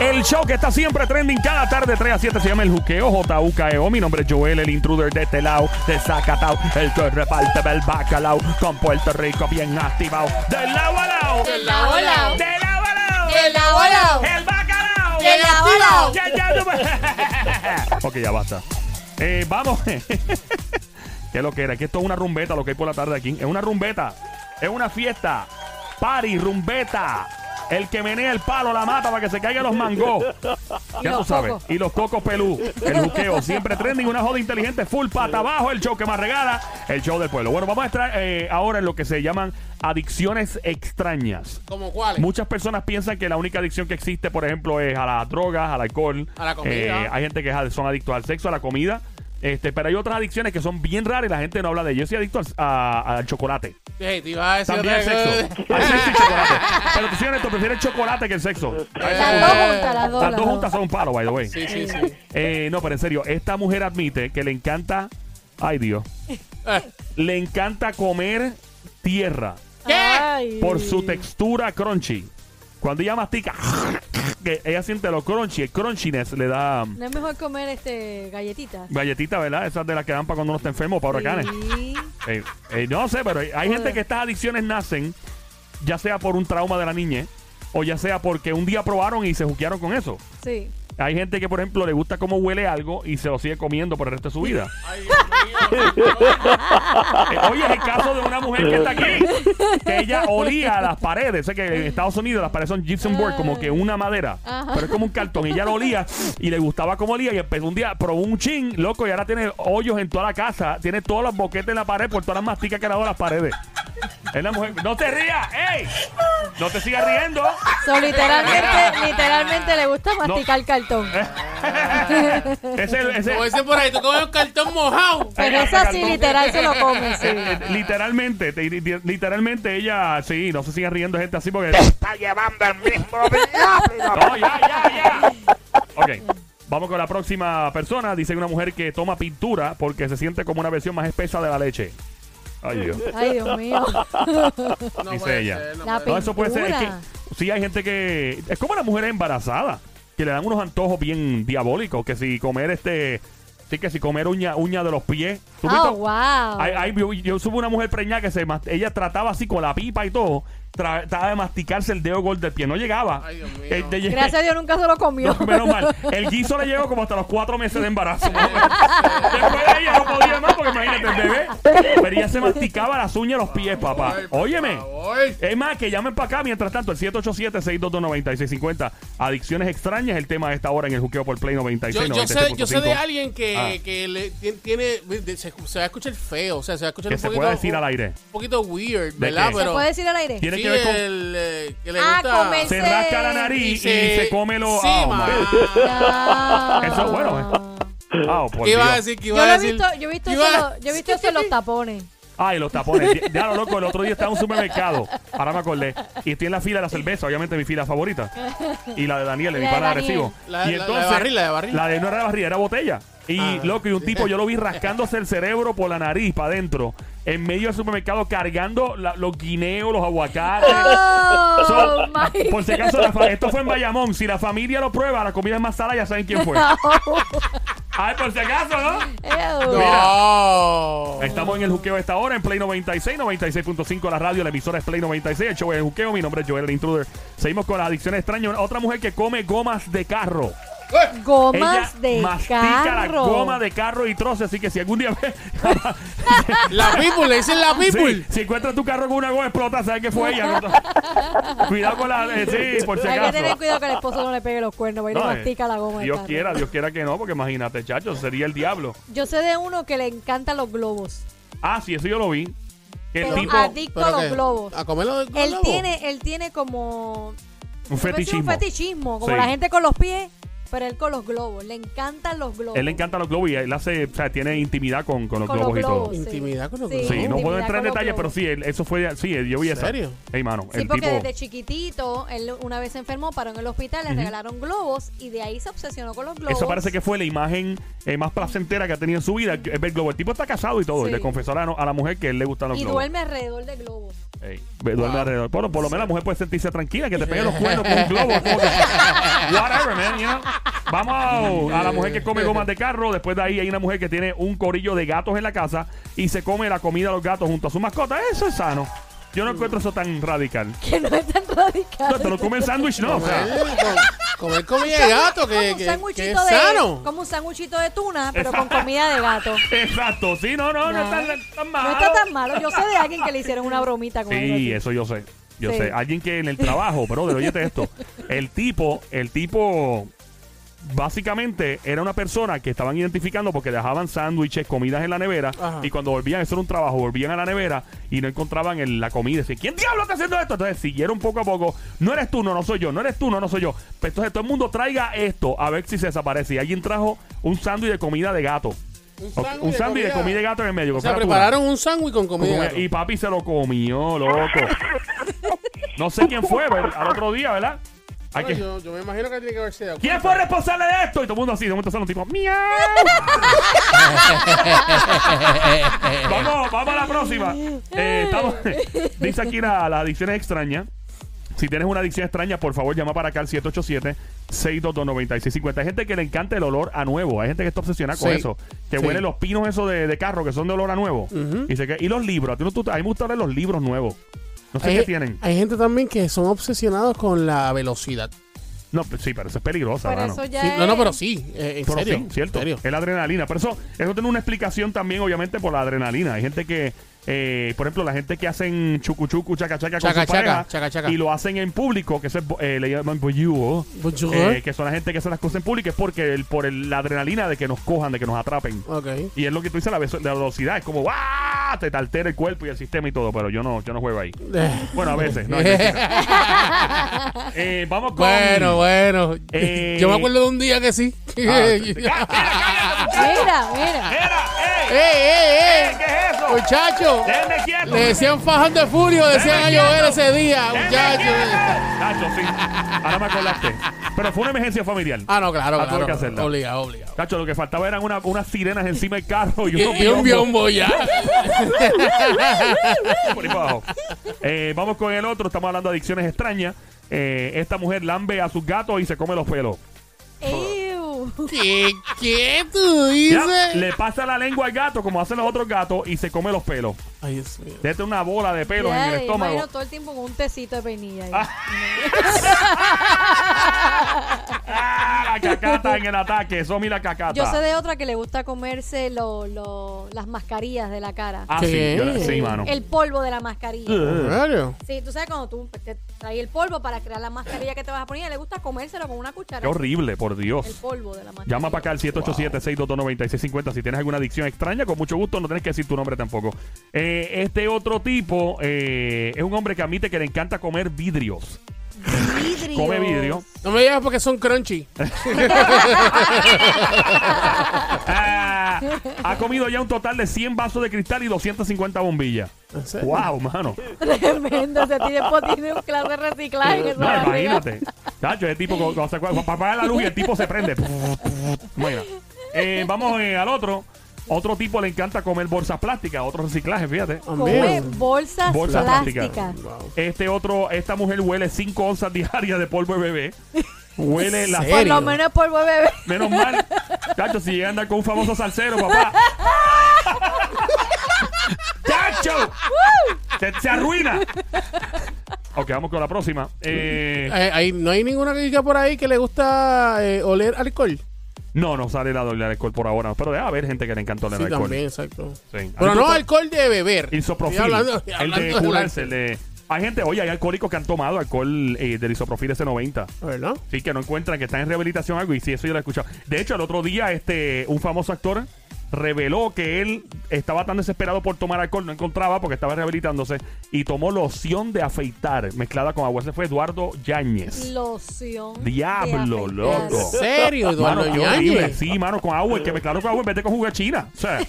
El show que está siempre trending cada tarde 3 a 7 se llama El Juqueo, J-U-K-E-O. Mi nombre es Joel, el intruder de este lado, de Zacatau, el que reparte el bacalao, con Puerto Rico bien activado. Del lado a lado, Del lado a lado. del lado a lado, Del lado a lado. el bacalao, Del lado a lado. Ya, ya, ok, ya basta. Eh, vamos. ¿Qué es lo que era? Que esto es una rumbeta, lo que hay por la tarde aquí. Es una rumbeta. Es una fiesta. Party, rumbeta. El que menea el palo la mata para que se caigan los mangos. Ya tú sabes. cocos. Y los cocos pelú. El buqueo. Siempre trending. Una joda inteligente. Full pata abajo. El show que más regala. El show del pueblo. Bueno, vamos a entrar eh, ahora en lo que se llaman adicciones extrañas. ¿Como cuáles? Muchas personas piensan que la única adicción que existe, por ejemplo, es a las drogas, al alcohol. A la comida. Eh, hay gente que es- son adictos al sexo, a la comida. Este, pero hay otras adicciones que son bien raras y la gente no habla de ellas. Yo soy adicto al, a- al chocolate. Sí, te iba a decir También al otra sexo. cosa. Al sexo y chocolate. Pero tú, soy honesto, prefieres el chocolate que el sexo. Las dos juntas, las dos. Las las dos juntas son un palo, by the way. Sí, sí, sí. Eh, no, pero en serio, esta mujer admite que le encanta. Ay, Dios. Eh, Le encanta comer tierra ¿Qué? Por su textura crunchy. Cuando ella mastica, que ella siente lo crunchy, el crunchiness le da No es mejor comer este galletitas. galletitas, ¿verdad? Esas de las que dan para cuando uno está enfermo, para huracanes. Sí. Eh, eh, no sé, pero hay gente que estas adicciones nacen ya sea por un trauma de la niñez o ya sea porque un día probaron y se juquearon con eso. Sí. Hay gente que, por ejemplo, le gusta cómo huele algo y se lo sigue comiendo por el resto de su vida. Ay, Oye, es el caso de una mujer que está aquí, que ella olía a las paredes. Sé que en Estados Unidos las paredes son gypsum board, como que una madera, Ajá. pero es como un cartón. Y ella lo olía y le gustaba cómo olía. Y empezó un día, probó un chin, loco, y ahora tiene hoyos en toda la casa. Tiene todos los boquetes en la pared por todas las masticas que le ha dado a las paredes. Es la mujer. ¡No te rías! ¡Ey! ¡No te sigas riendo! So, literalmente, literalmente le gusta masticar cartón. Ese, ese, Como dicen por ahí, tú comes un cartón mojado. Pero Ese esa sí, literal, se lo come, sí. Eh, literalmente, te- li- literalmente ella, sí, no se siga riendo gente así porque está llevando el mismo diablo. No, ya, ya, ya. Ok, vamos con la próxima persona. Dice una mujer que toma pintura porque se siente como una versión más espesa de la leche. Ay, Dios. Ay, Dios mío. No Dice puede ella. ser, no La puede No, eso puede ser. Es que, sí, hay gente que. Es como las mujeres embarazadas, que le dan unos antojos bien diabólicos. Que si comer este. Sí, que si comer uña, uña de los pies. ¿Tú? Oh, wow. Ay, ay, yo, yo supe una mujer preñada que se ella trataba así con la pipa y todo, trataba de masticarse el dedo gordo del pie, no llegaba. Ay, Dios mío. Eh, de- Gracias a Dios nunca se lo comió. No, menos mal. El guiso le llegó como hasta los cuatro meses de embarazo. Después de ella no podía más porque imagínate el bebé. Pero ella se masticaba las uñas de los pies, papá. Ay, por Óyeme. favor. Es más, que llamen para acá. Mientras tanto, el 787-622-9650. Adicciones extrañas, el tema de esta hora en el juqueo por Play 96. Yo, yo sé, yo sé de 96.5. alguien que, Ah. que le, tien- tiene, de- se, se va a escuchar feo, o sea, se va a escuchar Que un se poquito, pueda decir al aire. un poquito weird, ¿De ¿verdad? qué? ¿Se Pero puede decir al aire? Tiene sí, que ver con- el, eh, que le Ah, gusta Se rasca la nariz y se, come los. Sí, oh, ma. my. Ah. Eso es bueno, ¿eh? Ah, por ¿Qué iba a Dios. decir? ¿Qué Yo iba lo a he decir? visto, yo he visto, ¿Qué eso, iba en los- yo he visto eso en los tapones. Ay, los tapones. Ya lo loco, el otro día estaba en un supermercado. Ahora me acordé. Y estoy en la fila de la cerveza, obviamente mi fila favorita. Y la de Daniel, de mi La de pana de Daniel. recibo. La- y la- la entonces. de barril, la de barril. La de no era de barril, era botella. Y Ah. loco, y un tipo, yo lo vi rascándose el cerebro por la nariz para adentro. En medio del supermercado cargando la- los guineos, los aguacates. Oh, So, my por si acaso, la fa- esto fue en Bayamón. Si la familia lo prueba, la comida es más salada, ya saben quién fue. Ay, por si acaso, ¿no? Ew. No. Estamos en el juqueo a esta hora en Play 96, 96.5 la radio, la emisora es Play 96, el show es el juqueo, mi nombre es Joel el Intruder. Seguimos con las adicciones extrañas. Otra mujer que come gomas de carro. Gomas Ella de mastica la carro. goma de carro y troce, así que si algún día ve- La people, le dicen la people. Sí, si encuentras tu carro con una goma explota, sabes que fue ella. ¿no? Cuidado con la... eh, sí, por si Hay que acaso. tener cuidado que el esposo no le pegue los cuernos, porque No, no eh, mastica la goma. del Dios carro. quiera, Dios quiera que no, porque imagínate, chacho, sería el diablo. Yo sé de uno que le encantan los globos. Ah, sí, eso yo lo vi. Que el Pero tipo, adicto a ¿Pero los qué? globos. ¿A comerlo de Él globo? tiene, él tiene como un Puede fetichismo. Un fetichismo, como Sí. la gente con los pies, pero él con los globos. Le encantan los globos. Él le encantan los globos y él hace, o sea, tiene intimidad con, con los Con globos los y todo. globos. Intimidad con los globos. Sí, no puedo entrar en detalles, pero globos. sí, él- eso fue, sí, yo vi ¿En eso. serio? Ey, mano, Sí, el porque tipo... desde chiquitito, él una vez se enfermó, paró en el hospital, le regalaron globos y de ahí se obsesionó con los globos. Eso parece que fue la imagen eh, más placentera que ha tenido en su vida. Es ver globo. El tipo está casado y todo. Sí. Y le confesó a la, a la mujer que él le gustan los Y globos. duerme alrededor de globos. Ey, duerme alrededor. Bueno, por lo menos la mujer puede sentirse tranquila, que te pegue los cuernos con un globo. Whatever, man, you know. Vamos a la mujer que come gomas de carro. Después de ahí hay una mujer que tiene un corillo de gatos en la casa y se come la comida de los gatos junto a su mascota. Eso es sano. Yo no encuentro eso tan radical. Que no es tan radical. No, te lo come el sándwich, no. O sea, Comer, com- comer comida de gato, que, como un que- que es de sano. como un sanguchito de tuna, pero con comida de gato. exacto. Sí, no, no, no, No. está tan, malo. No está tan malo. Yo sé de alguien que le hicieron una bromita con Sí, eso yo sé. Yo Sí. sé. Alguien que en el trabajo, brother, óyete esto. El tipo, el tipo, básicamente era una persona que estaban identificando porque dejaban sándwiches, comidas en la nevera. Ajá. Y cuando volvían, eso era un trabajo, volvían a la nevera y no encontraban el- la comida. Decían, ¿quién diablo está haciendo esto? Entonces siguieron poco a poco. No eres tú, no, no soy yo. No eres tú, no, no soy yo. Pero entonces todo el mundo traiga esto a ver si se desaparece. Y alguien trajo un sándwich de comida de gato. Un sándwich de comida de gato en el medio. O sea, prepararon un sándwich con comida de gato. Y papi se lo comió, loco. No sé quién fue, pero al otro día, ¿verdad? Hay Bueno, que- yo, yo me imagino que tiene que haberse dado ¿Quién fue responsable de esto? Y todo el mundo así, de momento sale un tipo, ¡miau! vamos, vamos a la próxima. Eh, estamos- dice aquí la, la adicción es extraña. Si tienes una adicción extraña, por favor, llama para acá al 787-622-9650. Hay gente que le encanta el olor a nuevo. Hay gente que está obsesionada con Sí. eso. Que Sí. huele los pinos esos de, de carro que son de olor a nuevo. Y, se que- y los libros. A, ti no- tú- a mí me gusta leer los libros nuevos. No sé hay, qué tienen. hay gente también que son obsesionados con la velocidad. No, pues sí, pero eso es peligroso, Pero mano. eso ya Sí, es... no, no, pero sí, eh, en Pero serio. sí, cierto. en serio. Es la adrenalina. Pero eso, eso tiene una explicación también, obviamente, por la adrenalina. Hay gente que, eh, por ejemplo, la gente que hacen chucu chucu, chaca chaca con Chaca, su pareja chaca, chaca, chaca. y lo hacen en público, que eso es, eh, le llaman Bonjour. eh, que son la gente que hace las cosas en público, es porque el, por el- la adrenalina de que nos cojan, de que nos atrapen. Ok. Y es lo que tú dices, la, la velocidad, es como ¡ah! te altera el cuerpo y el sistema y todo, pero yo no, yo no juego ahí. Bueno, a veces, no, es mentira. Eh, vamos con... bueno, bueno. Eh, Yo me acuerdo de un día que sí. Ah, ¡Cá- cállate, Mira, mira. ¡Era! ¡Ey! ¡Ey, ey, ey! ¿Qué es eso? Muchacho, ¡Déjenme quieto! le decían fajón de furio, decían a llover ese día, ¡Déjenme muchacho. quieto! Tacho, sí. Ahora me acordaste. Pero fue una emergencia familiar. Ah, no, claro, Ah, claro. que hacerla. Obligado, obligado. Tacho, lo que faltaba eran una- unas sirenas encima del carro y, Y, unos y un biombo ya. por ahí para abajo. Eh, vamos con el otro. Estamos hablando de adicciones extrañas. Eh, esta mujer lambe a sus gatos y se come los pelos. ¿Qué, ¿Qué tú Ya, dices? Le pasa la lengua al gato como hacen los otros gatos y se come los pelos. Ay, Dios mío. Déjate una bola de pelos Ya, en el estómago. Imagino todo el tiempo con un tecito de peinilla. ahí. Ah, la cacata en el ataque. Eso mira cacata. Yo sé de otra que le gusta comerse lo- lo- las mascarillas de la cara. Ah, sí, sí, mano. El polvo de la mascarilla. ¿En serio? Sí, tú sabes cuando tú te traes el polvo para crear la mascarilla que te vas a poner, le gusta comérselo con una cuchara. Qué horrible, por Dios. El polvo de la. Llama para acá al 787-622-9650 si tienes alguna adicción extraña. Con mucho gusto, no tienes que decir tu nombre tampoco. Eh, este otro tipo eh, es un hombre que admite que le encanta comer vidrios. Vidrios. Come vidrio. No me digas porque son crunchy. Ah, ha comido ya un total de 100 vasos de cristal y 250 bombillas. ¡Wow, mano! Tremendo. Ese tiempo tiene un clase de reciclaje. en esa No, imagínate. Tacho, ese tipo, cuando se acuerda- para apagar la luz y el tipo se prende. Mira. Eh, vamos eh, al otro. Otro tipo le encanta comer bolsas plásticas, otro reciclaje, fíjate. Come Amén. bolsas, Bolsas plásticas. plásticas. Wow. Este otro, esta mujer huele 5 onzas diarias de polvo de bebé. Huele la? Por lo menos polvo de bebé. Menos mal. Chacho, si llega a andar con un famoso salsero, papá. ¡Chacho! Se, se arruina. Ok, vamos con la próxima. Eh, Eh, ahí- no hay ninguna chica por ahí que le gusta eh, oler alcohol. no, no sale la doble alcohol por ahora. Pero debe haber gente que le encanta el Sí, alcohol. también, exacto. Sí. Pero no alcohol de beber. Estoy hablando- el hablando de del curarse, el de... Hay gente, oye, hay alcohólicos que han tomado alcohol eh, del isoprofil S90. ¿Verdad? Sí, que no encuentran que están en rehabilitación algo. Y sí, eso yo lo he escuchado. De hecho, el otro día, este, un famoso actor reveló que él estaba tan desesperado por tomar alcohol, no encontraba porque estaba rehabilitándose y tomó loción de afeitar mezclada con agua. Ese fue Eduardo Yáñez. Loción. Diablo, de loco. ¿En serio, Eduardo Mano, qué horrible. Yáñez? Sí, mano, con agua. El que mezclado con agua en vez de con jugo de China. O sea,